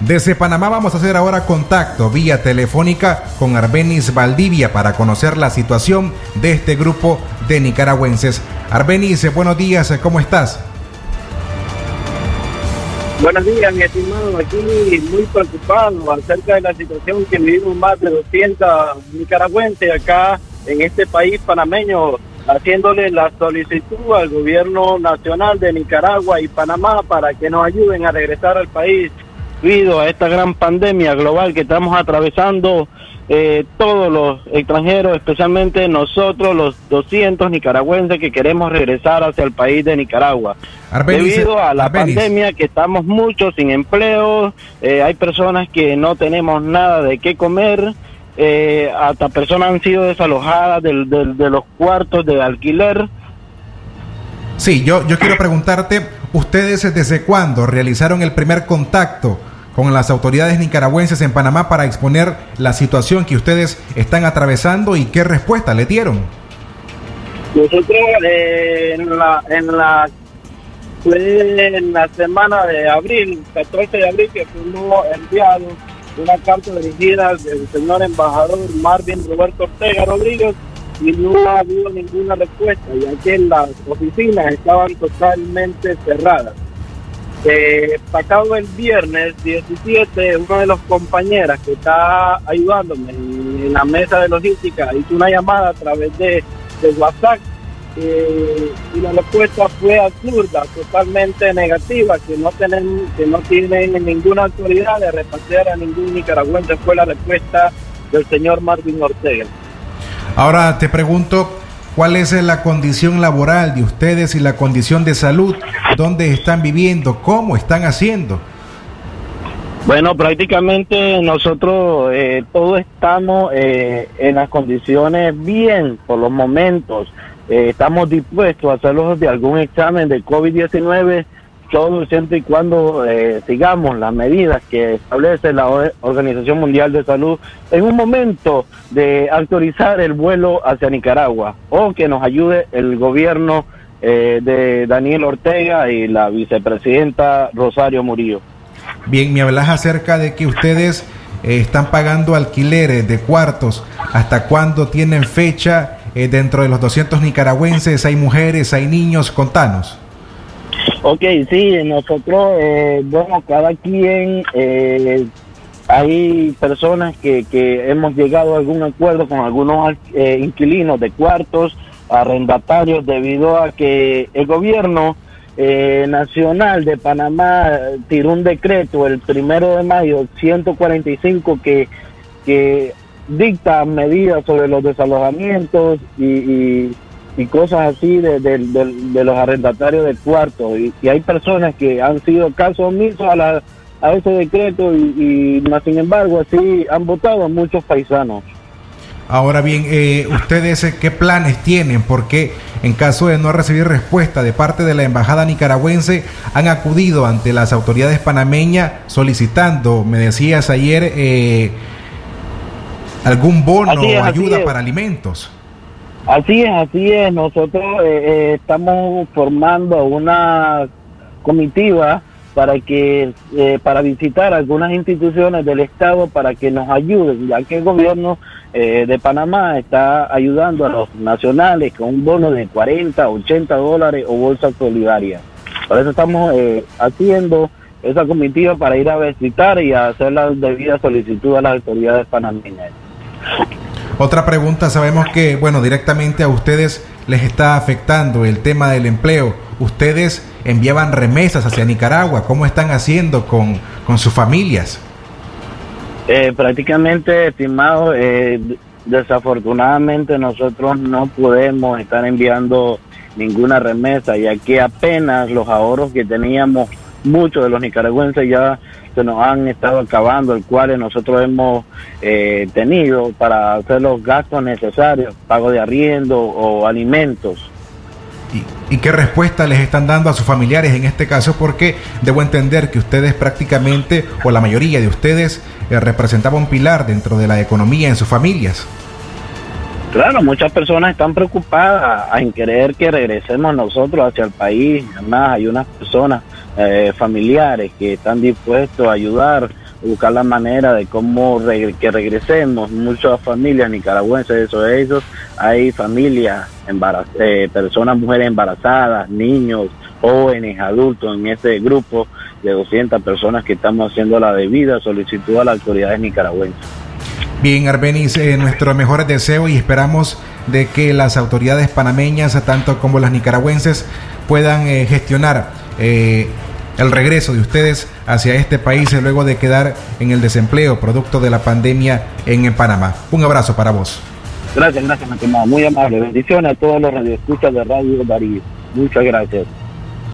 Desde Panamá vamos a hacer ahora contacto vía telefónica con Arbenis Valdivia para conocer la situación de este grupo de nicaragüenses. Arbenis, buenos días, ¿cómo estás? Buenos días, mi estimado. Aquí muy preocupado acerca de la situación que vivimos más de 200 nicaragüenses acá en este país panameño, haciéndole la solicitud al gobierno nacional de Nicaragua y Panamá para que nos ayuden a regresar al país debido a esta gran pandemia global que estamos atravesando eh, todos los extranjeros, especialmente nosotros, los 200 nicaragüenses que queremos regresar hacia el país de Nicaragua. Debido a la pandemia que estamos muchos sin empleo, eh, hay personas que no tenemos nada de qué comer, eh, hasta personas han sido desalojadas de los cuartos de alquiler. Sí, yo, yo quiero preguntarte, ¿ustedes desde cuándo realizaron el primer contacto con las autoridades nicaragüenses en Panamá para exponer la situación que ustedes están atravesando y qué respuesta le dieron? Nosotros eh, en la en la fue en la semana de abril, 14 de abril, que fuimos enviados una carta dirigida del señor embajador Marvin Roberto Ortega Rodríguez y no habido ninguna respuesta, ya que las oficinas estaban totalmente cerradas. Eh, pasado el viernes 17, una de las compañeras que está ayudándome en, la mesa de logística hizo una llamada a través de, WhatsApp eh, y la respuesta fue absurda, totalmente negativa, que no tienen, que no tienen ninguna autoridad de repatriar a ningún nicaragüense, fue la respuesta del señor Martín Ortega. Ahora te pregunto, ¿Cuál es la condición laboral de ustedes y la condición de salud? ¿Dónde están viviendo? ¿Cómo están haciendo? Bueno, prácticamente nosotros eh, todos estamos eh, en las condiciones bien por los momentos. Eh, estamos dispuestos a hacerlos de algún examen de COVID-19 todo siempre y cuando eh, sigamos las medidas que establece la Organización Mundial de Salud en un momento de autorizar el vuelo hacia Nicaragua o que nos ayude el gobierno eh, de Daniel Ortega y la vicepresidenta Rosario Murillo. Bien, me hablas acerca de que ustedes eh, están pagando alquileres de cuartos. ¿Hasta cuándo tienen fecha? dentro de los 200 nicaragüenses hay mujeres, hay niños, contanos. Ok, sí, nosotros, eh, bueno, cada quien, eh, hay personas que, que hemos llegado a algún acuerdo con algunos eh, inquilinos de cuartos, arrendatarios, debido a que el gobierno nacional de Panamá tiró un decreto el primero de mayo 145 que, que dicta medidas sobre los desalojamientos y y cosas así de, de, los arrendatarios del cuarto. Y, hay personas que han sido caso omisos a, la, a ese decreto y, más sin embargo así han votado muchos paisanos. Ahora bien, eh, ¿ustedes eh, qué planes tienen? Porque en caso de no recibir respuesta de parte de la Embajada nicaragüense, han acudido ante las autoridades panameñas solicitando, me decías ayer, eh, algún bono o ayuda para alimentos. Así es, así es. Nosotros eh, eh, estamos formando una comitiva para que eh, para visitar algunas instituciones del Estado para que nos ayuden, ya que el gobierno de Panamá está ayudando a los nacionales con un bono de 40, 80 dólares o bolsa solidaria. Por eso estamos haciendo esa comitiva para ir a visitar y hacer la debida solicitud a las autoridades panameñas. Otra pregunta, sabemos que, bueno, directamente a ustedes les está afectando el tema del empleo. Ustedes enviaban remesas hacia Nicaragua, ¿cómo están haciendo con, con sus familias? Eh, prácticamente, estimado, eh, desafortunadamente nosotros no podemos estar enviando ninguna remesa, ya que apenas los ahorros que teníamos, muchos de los nicaragüenses ya se nos han estado acabando, el cual nosotros hemos eh, tenido para hacer los gastos necesarios, pago de arriendo o alimentos. ¿Y, qué respuesta les están dando a sus familiares en este caso? Porque debo entender que ustedes prácticamente, o la mayoría de ustedes, eh, representaban un pilar dentro de la economía en sus familias. Claro, muchas personas están preocupadas en querer que regresemos nosotros hacia el país. Además, hay unas personas eh, familiares que están dispuestos a ayudar buscar la manera de cómo que regresemos. Muchas familias nicaragüenses, eso de ellos, hay familias, eh, personas, mujeres embarazadas, niños, jóvenes, adultos en este grupo de 200 personas que estamos haciendo la debida solicitud a las autoridades nicaragüenses. Bien, Arbenis, eh, nuestro mejor deseo y esperamos de que las autoridades panameñas, tanto como las nicaragüenses, puedan eh, gestionar eh, el regreso de ustedes hacia este país luego de quedar en el desempleo producto de la pandemia en Panamá. Un abrazo para vos. Gracias, gracias, Muy amable. Bendiciones a todos los radioescuchas de Radio Darío. Muchas gracias.